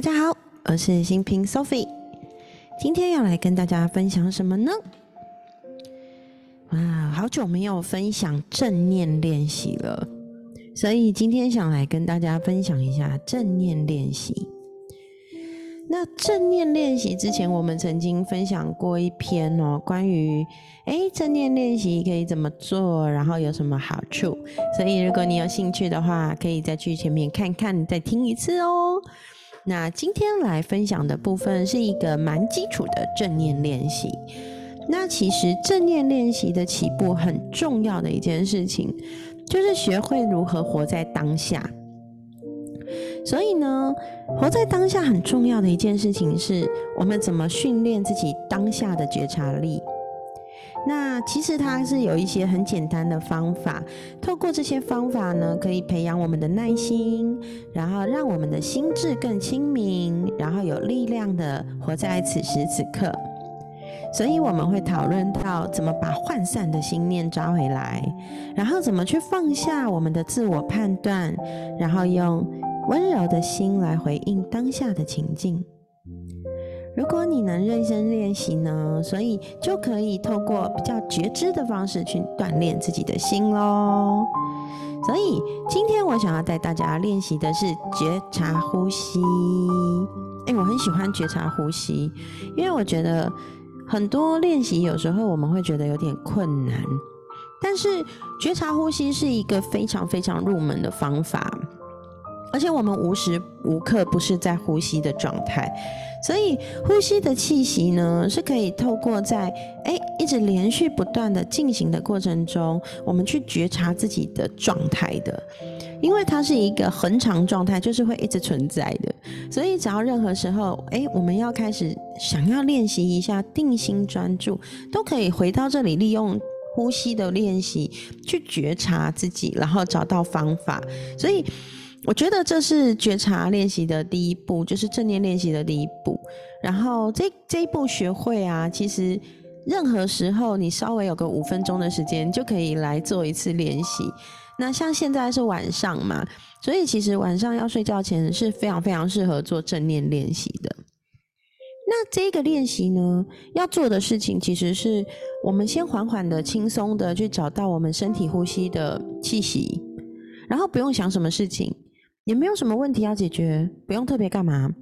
大家好，我是新平 Sophie，今天要来跟大家分享什么呢？哇，好久没有分享正念练习了，所以今天想来跟大家分享一下正念练习。那正念练习之前，我们曾经分享过一篇哦，关于诶正念练习可以怎么做，然后有什么好处。所以如果你有兴趣的话，可以再去前面看看，再听一次哦。那今天来分享的部分是一个蛮基础的正念练习。那其实正念练习的起步很重要的一件事情，就是学会如何活在当下。所以呢，活在当下很重要的一件事情是，我们怎么训练自己当下的觉察力。那其实它是有一些很简单的方法，透过这些方法呢，可以培养我们的耐心，然后让我们的心智更清明，然后有力量的活在此时此刻。所以我们会讨论到怎么把涣散的心念抓回来，然后怎么去放下我们的自我判断，然后用。温柔的心来回应当下的情境。如果你能认真练习呢，所以就可以透过比较觉知的方式去锻炼自己的心喽。所以今天我想要带大家练习的是觉察呼吸。哎，我很喜欢觉察呼吸，因为我觉得很多练习有时候我们会觉得有点困难，但是觉察呼吸是一个非常非常入门的方法。而且我们无时无刻不是在呼吸的状态，所以呼吸的气息呢，是可以透过在哎一直连续不断的进行的过程中，我们去觉察自己的状态的，因为它是一个恒常状态，就是会一直存在的。所以只要任何时候哎，我们要开始想要练习一下定心专注，都可以回到这里，利用呼吸的练习去觉察自己，然后找到方法。所以。我觉得这是觉察练习的第一步，就是正念练习的第一步。然后这这一步学会啊，其实任何时候你稍微有个五分钟的时间，就可以来做一次练习。那像现在是晚上嘛，所以其实晚上要睡觉前是非常非常适合做正念练习的。那这个练习呢，要做的事情其实是我们先缓缓的、轻松的去找到我们身体呼吸的气息，然后不用想什么事情。也没有什么问题要解决，不用特别干嘛。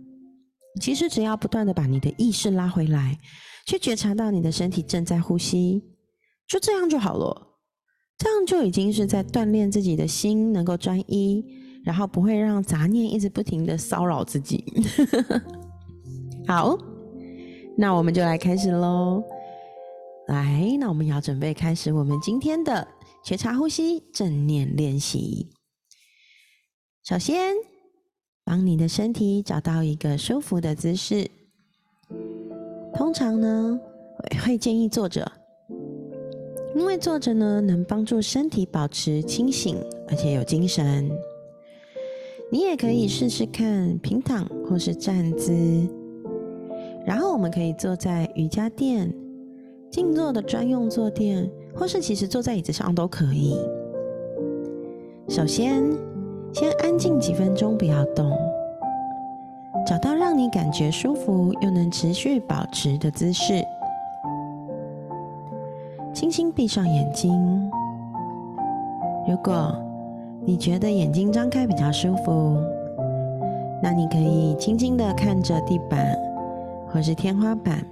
其实只要不断的把你的意识拉回来，去觉察到你的身体正在呼吸，就这样就好了。这样就已经是在锻炼自己的心能够专一，然后不会让杂念一直不停的骚扰自己。好，那我们就来开始喽。来，那我们要准备开始我们今天的觉察呼吸正念练习。首先，帮你的身体找到一个舒服的姿势。通常呢，会建议坐着，因为坐着呢能帮助身体保持清醒，而且有精神。你也可以试试看平躺或是站姿。然后我们可以坐在瑜伽垫、静坐的专用坐垫，或是其实坐在椅子上都可以。首先。先安静几分钟，不要动，找到让你感觉舒服又能持续保持的姿势。轻轻闭上眼睛。如果你觉得眼睛张开比较舒服，那你可以轻轻的看着地板或是天花板，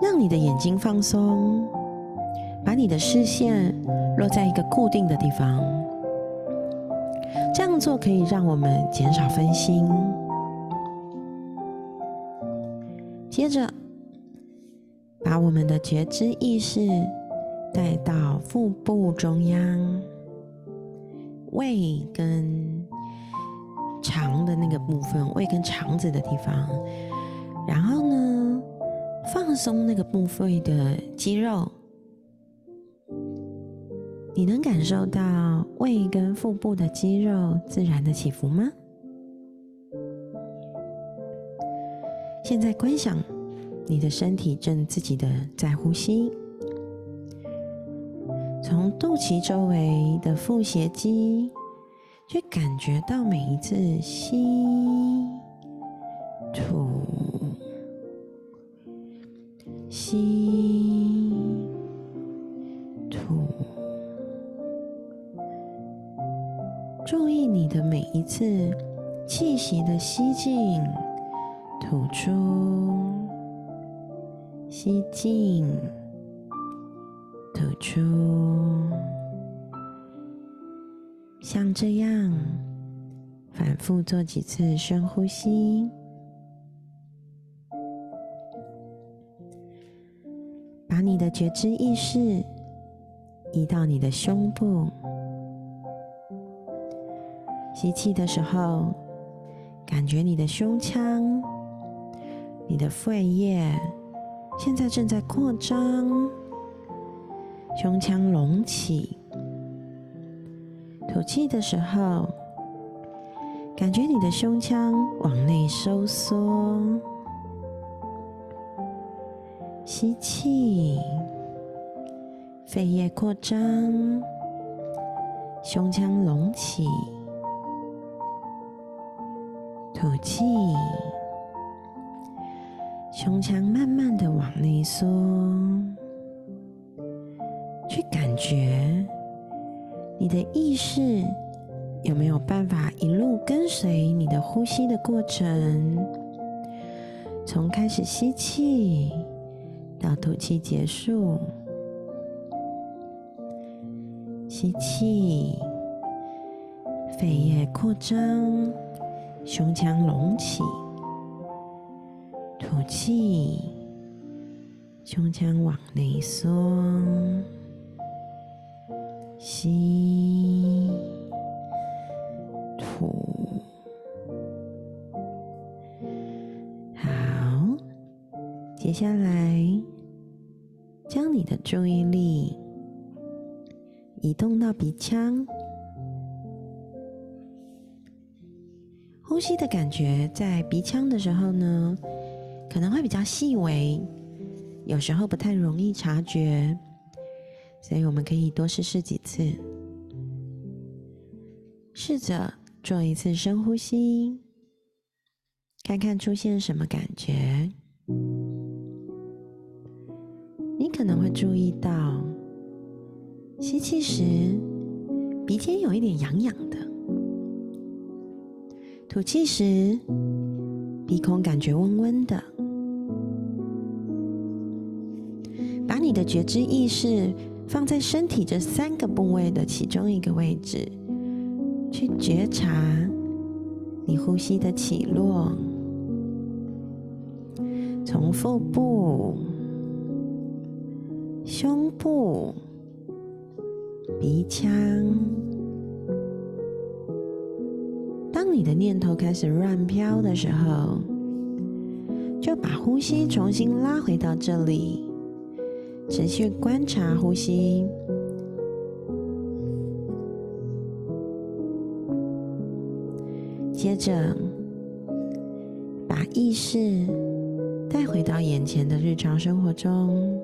让你的眼睛放松。把你的视线落在一个固定的地方，这样做可以让我们减少分心。接着，把我们的觉知意识带到腹部中央，胃跟肠的那个部分，胃跟肠子的地方，然后呢，放松那个部分的肌肉。你能感受到胃跟腹部的肌肉自然的起伏吗？现在观想你的身体正自己的在呼吸，从肚脐周围的腹斜肌去感觉到每一次吸吐吸你的每一次气息的吸进、吐出、吸进、吐出。像这样反复做几次深呼吸，把你的觉知意识移到你的胸部。吸气的时候，感觉你的胸腔、你的肺叶现在正在扩张，胸腔隆起。吐气的时候，感觉你的胸腔往内收缩。吸气，肺叶扩张，胸腔隆起。气，胸腔慢慢的往内缩，去感觉。你的意识有没有办法一路跟随你的呼吸的过程？从开始吸气到吐气结束，吸气，肺叶扩张，胸腔隆起；吐气，胸腔往内缩。吸，吐，好。接下来，将你的注意力移动到鼻腔，呼吸的感觉在鼻腔的时候呢，可能会比较细微，有时候不太容易察觉。所以我们可以多试试几次，试着做一次深呼吸，看看出现什么感觉。你可能会注意到，吸气时鼻尖有一点痒痒的，吐气时鼻孔感觉温温的。把你的觉知意识。放在身体这三个部位的其中一个位置，去觉察你呼吸的起落，从腹部、胸部、鼻腔。当你的念头开始乱飘的时候，就把呼吸重新拉回到这里。持续观察呼吸，接着把意识带回到眼前的日常生活中。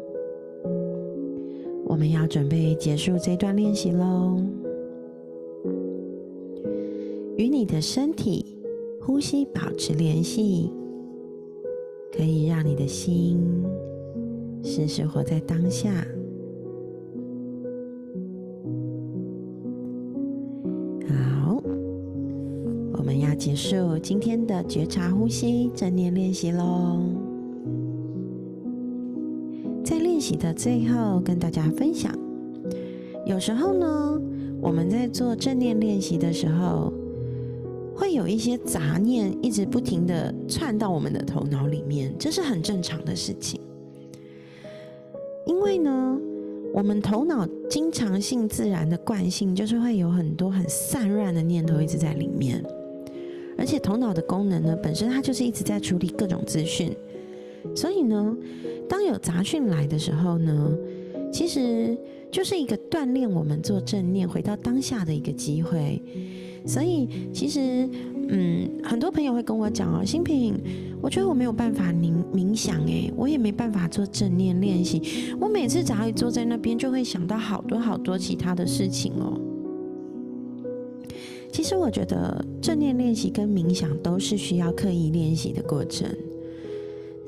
我们要准备结束这段练习喽。的身体、呼吸保持联系，可以让你的心。时时活在当下。好，我们要结束今天的觉察呼吸正念练习喽。在练习的最后，跟大家分享，有时候呢，我们在做正念练习的时候，会有一些杂念一直不停的窜到我们的头脑里面，这是很正常的事情。因为呢，我们头脑经常性自然的惯性就是会有很多很散乱的念头一直在里面，而且头脑的功能呢，本身它就是一直在处理各种资讯，所以呢，当有杂讯来的时候呢，其实就是一个锻炼我们做正念、回到当下的一个机会。所以其实，嗯，很多朋友会跟我讲哦，新品，我觉得我没有办法冥冥想，诶，我也没办法做正念练习。我每次只要一坐在那边，就会想到好多好多其他的事情哦。其实我觉得正念练习跟冥想都是需要刻意练习的过程。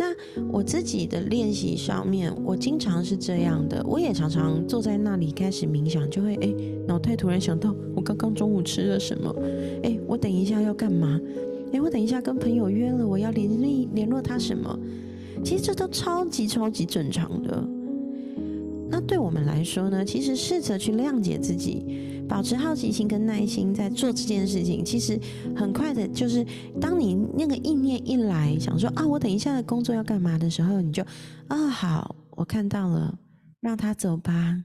那我自己的练习上面，我经常是这样的，我也常常坐在那里开始冥想，就会哎，脑袋突然想到我刚刚中午吃了什么，哎，我等一下要干嘛？哎，我等一下跟朋友约了，我要联系联络他什么？其实这都超级超级正常的。那对我们来说呢，其实试着去谅解自己。保持好奇心跟耐心，在做这件事情，其实很快的，就是当你那个意念一来，想说啊，我等一下的工作要干嘛的时候，你就啊，好，我看到了，让他走吧。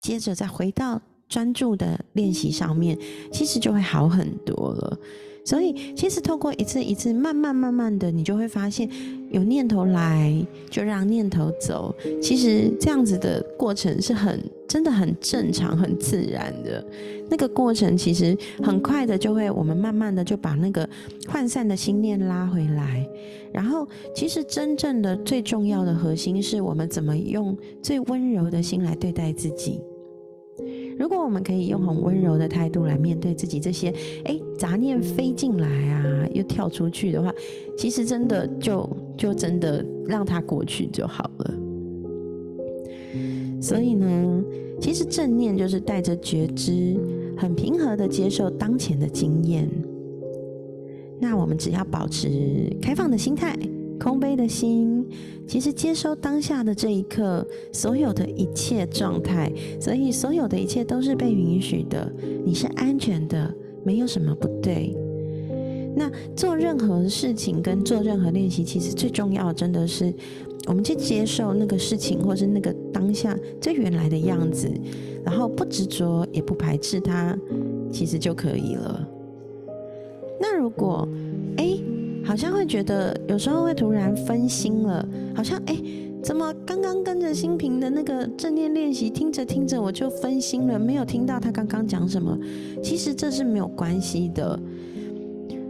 接着再回到专注的练习上面，其实就会好很多了。所以，其实透过一次一次，慢慢慢慢的，你就会发现，有念头来就让念头走。其实这样子的过程是很真的很正常、很自然的。那个过程其实很快的，就会我们慢慢的就把那个涣散的心念拉回来。然后，其实真正的最重要的核心是我们怎么用最温柔的心来对待自己。如果我们可以用很温柔的态度来面对自己这些，哎，杂念飞进来啊，又跳出去的话，其实真的就就真的让它过去就好了。所以呢，其实正念就是带着觉知，很平和的接受当前的经验。那我们只要保持开放的心态。空杯的心，其实接收当下的这一刻，所有的一切状态，所以所有的一切都是被允许的。你是安全的，没有什么不对。那做任何事情跟做任何练习，其实最重要，真的是我们去接受那个事情，或是那个当下最原来的样子，然后不执着，也不排斥它，其实就可以了。那如果，哎。好像会觉得有时候会突然分心了，好像哎，怎么刚刚跟着心平的那个正念练习听着听着我就分心了，没有听到他刚刚讲什么？其实这是没有关系的。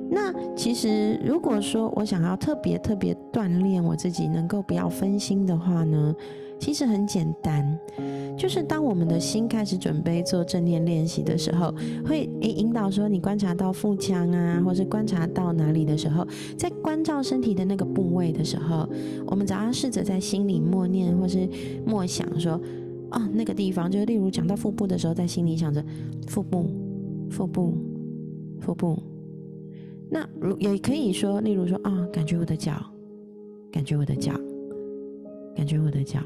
那其实如果说我想要特别特别锻炼我自己，能够不要分心的话呢？其实很简单，就是当我们的心开始准备做正念练习的时候，会诶引导说你观察到腹腔啊，或是观察到哪里的时候，在关照身体的那个部位的时候，我们只要试着在心里默念或是默想说，啊那个地方，就是例如讲到腹部的时候，在心里想着腹部、腹部、腹部。那如也可以说，例如说啊，感觉我的脚，感觉我的脚，感觉我的脚。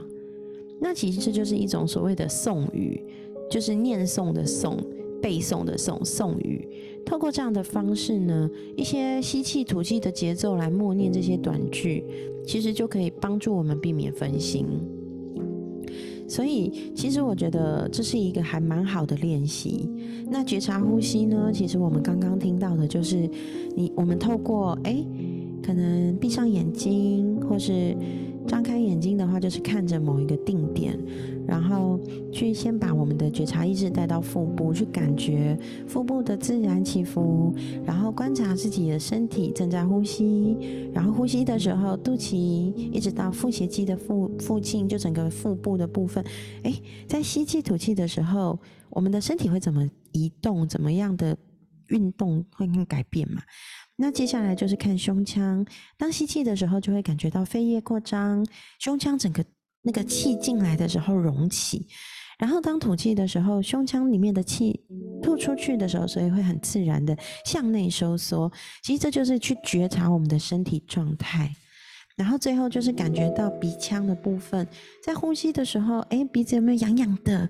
那其实这就是一种所谓的诵语，就是念诵的诵、背诵的诵、诵语。透过这样的方式呢，一些吸气、吐气的节奏来默念这些短句，其实就可以帮助我们避免分心。所以，其实我觉得这是一个还蛮好的练习。那觉察呼吸呢？其实我们刚刚听到的就是，你我们透过哎，可能闭上眼睛，或是。张开眼睛的话，就是看着某一个定点，然后去先把我们的觉察意识带到腹部，去感觉腹部的自然起伏，然后观察自己的身体正在呼吸，然后呼吸的时候，肚脐一直到腹斜肌的附附近，就整个腹部的部分，哎，在吸气吐气的时候，我们的身体会怎么移动，怎么样的运动会改变嘛？那接下来就是看胸腔，当吸气的时候，就会感觉到肺叶扩张，胸腔整个那个气进来的时候隆起，然后当吐气的时候，胸腔里面的气吐出去的时候，所以会很自然的向内收缩。其实这就是去觉察我们的身体状态。然后最后就是感觉到鼻腔的部分，在呼吸的时候，哎，鼻子有没有痒痒的？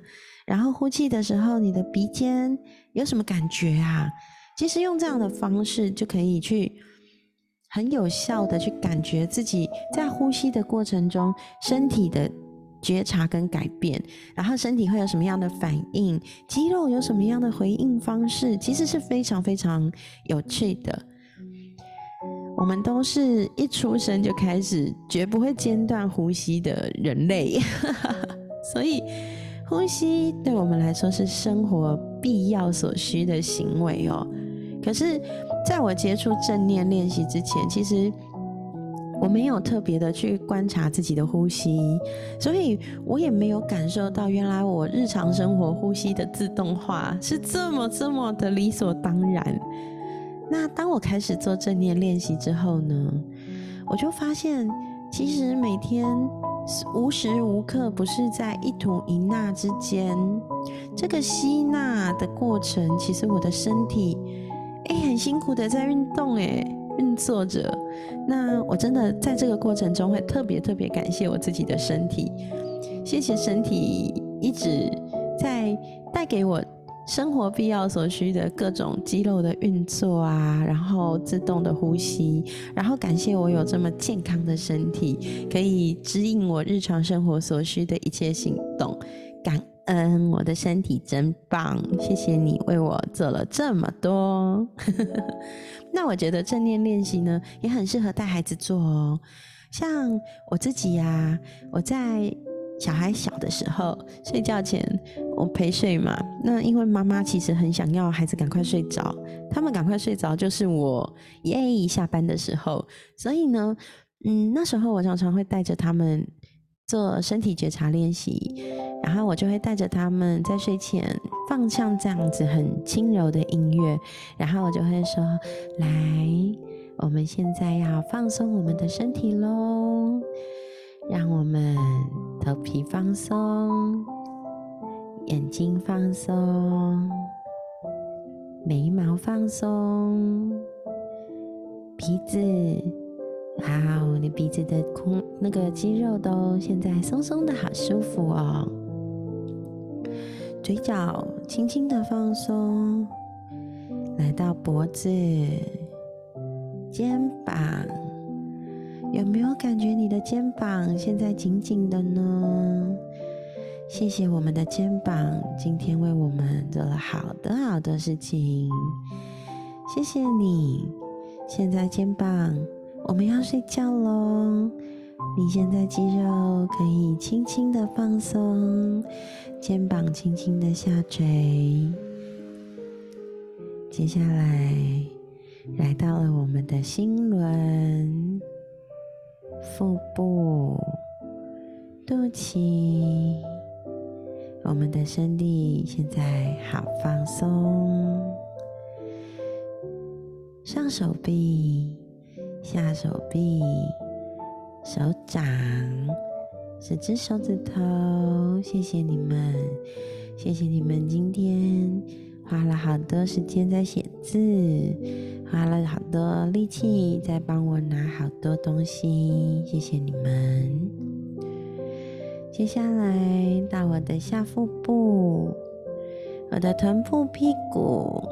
然后呼气的时候，你的鼻尖有什么感觉啊？其实用这样的方式就可以去很有效的去感觉自己在呼吸的过程中身体的觉察跟改变，然后身体会有什么样的反应，肌肉有什么样的回应方式，其实是非常非常有趣的。我们都是一出生就开始绝不会间断呼吸的人类，所以。呼吸对我们来说是生活必要所需的行为哦。可是，在我接触正念练习之前，其实我没有特别的去观察自己的呼吸，所以我也没有感受到原来我日常生活呼吸的自动化是这么这么的理所当然。那当我开始做正念练习之后呢，我就发现，其实每天无时无刻不是在一吐一纳之间，这个吸纳的过程，其实我的身体哎很辛苦的在运动哎。运作着，那我真的在这个过程中会特别特别感谢我自己的身体，谢谢身体一直在带给我生活必要所需的各种肌肉的运作啊，然后自动的呼吸，然后感谢我有这么健康的身体，可以指引我日常生活所需的一切行动，感。嗯，我的身体真棒，谢谢你为我做了这么多。那我觉得正念练习呢，也很适合带孩子做哦。像我自己呀，我在小孩小的时候，睡觉前我陪睡嘛。那因为妈妈其实很想要孩子赶快睡着，他们赶快睡着就是我耶下班的时候。所以呢，嗯，那时候我常常会带着他们。做身体觉察练习，然后我就会带着他们在睡前放上这样子很轻柔的音乐，然后我就会说：“来，我们现在要放松我们的身体喽，让我们头皮放松，眼睛放松，眉毛放松，鼻子。”好，你鼻子的空那个肌肉都现在松松的，好舒服哦。嘴角轻轻的放松，来到脖子、肩膀，有没有感觉你的肩膀现在紧紧的呢？谢谢我们的肩膀，今天为我们做了好多好多事情。谢谢你，现在肩膀。我们要睡觉喽！你现在肌肉可以轻轻的放松，肩膀轻轻的下垂。接下来来到了我们的心轮、腹部、肚脐，我们的身体现在好放松，上手臂。下手臂、手掌、十只手指头，谢谢你们，谢谢你们今天花了好多时间在写字，花了好多力气在帮我拿好多东西，谢谢你们。接下来到我的下腹部，我的臀部、屁股，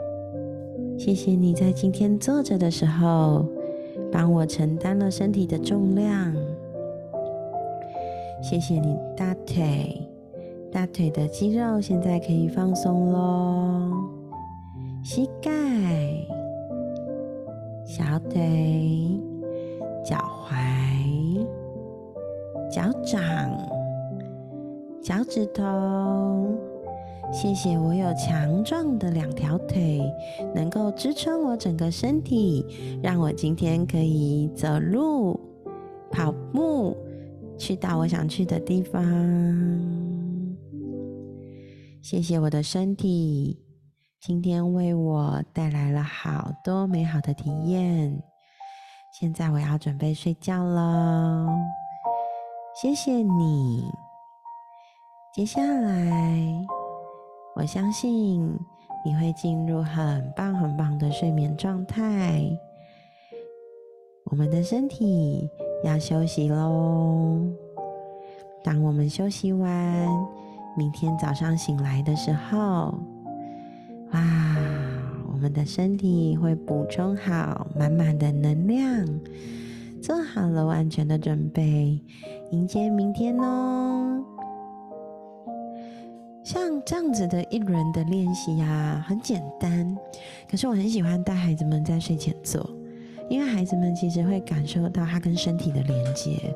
谢谢你在今天坐着的时候。帮我承担了身体的重量，谢谢你大腿，大腿的肌肉现在可以放松喽。膝盖、小腿、脚踝、脚掌、脚趾头。谢谢我有强壮的两条腿，能够支撑我整个身体，让我今天可以走路、跑步，去到我想去的地方。谢谢我的身体，今天为我带来了好多美好的体验。现在我要准备睡觉了，谢谢你。接下来。我相信你会进入很棒很棒的睡眠状态。我们的身体要休息喽。当我们休息完，明天早上醒来的时候，哇，我们的身体会补充好满满的能量，做好了完全的准备，迎接明天哦。这样子的一轮的练习呀，很简单，可是我很喜欢带孩子们在睡前做，因为孩子们其实会感受到他跟身体的连接，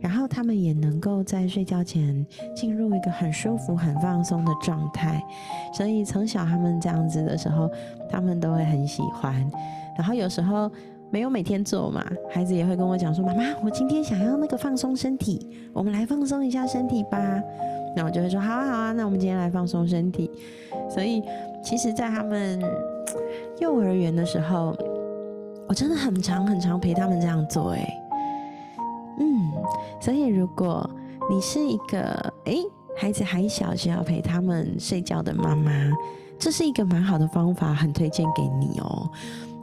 然后他们也能够在睡觉前进入一个很舒服、很放松的状态，所以从小他们这样子的时候，他们都会很喜欢。然后有时候没有每天做嘛，孩子也会跟我讲说：“妈妈，我今天想要那个放松身体，我们来放松一下身体吧。”那我就会说：“好啊，好啊，那我们今天来放松身体。”所以，其实，在他们幼儿园的时候，我真的很长很长陪他们这样做。哎，嗯，所以如果你是一个哎孩子还小需要陪他们睡觉的妈妈，这是一个蛮好的方法，很推荐给你哦，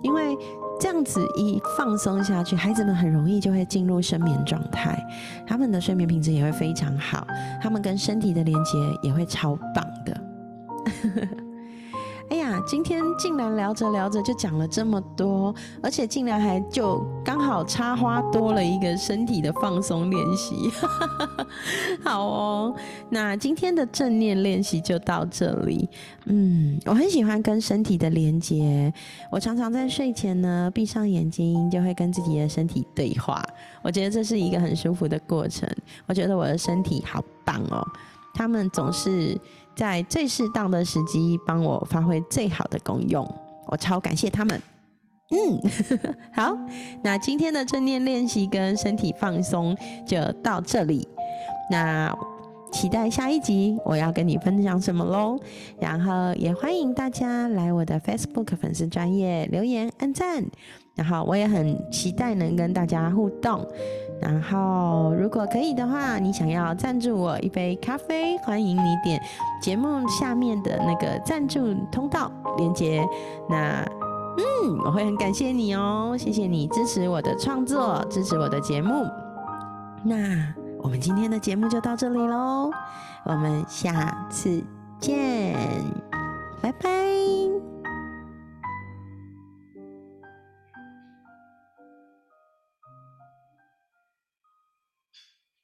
因为。这样子一放松下去，孩子们很容易就会进入深眠状态，他们的睡眠品质也会非常好，他们跟身体的连接也会超棒的。今天竟然聊着聊着就讲了这么多，而且竟然还就刚好插花多了一个身体的放松练习。好哦，那今天的正念练习就到这里。嗯，我很喜欢跟身体的连接，我常常在睡前呢闭上眼睛，就会跟自己的身体对话。我觉得这是一个很舒服的过程。我觉得我的身体好棒哦，他们总是。在最适当的时机帮我发挥最好的功用，我超感谢他们。嗯，好，那今天的正念练习跟身体放松就到这里。那期待下一集我要跟你分享什么喽？然后也欢迎大家来我的 Facebook 粉丝专业留言按赞。然后我也很期待能跟大家互动。然后，如果可以的话，你想要赞助我一杯咖啡，欢迎你点节目下面的那个赞助通道链接。那，嗯，我会很感谢你哦，谢谢你支持我的创作，支持我的节目。那我们今天的节目就到这里喽，我们下次见，拜拜。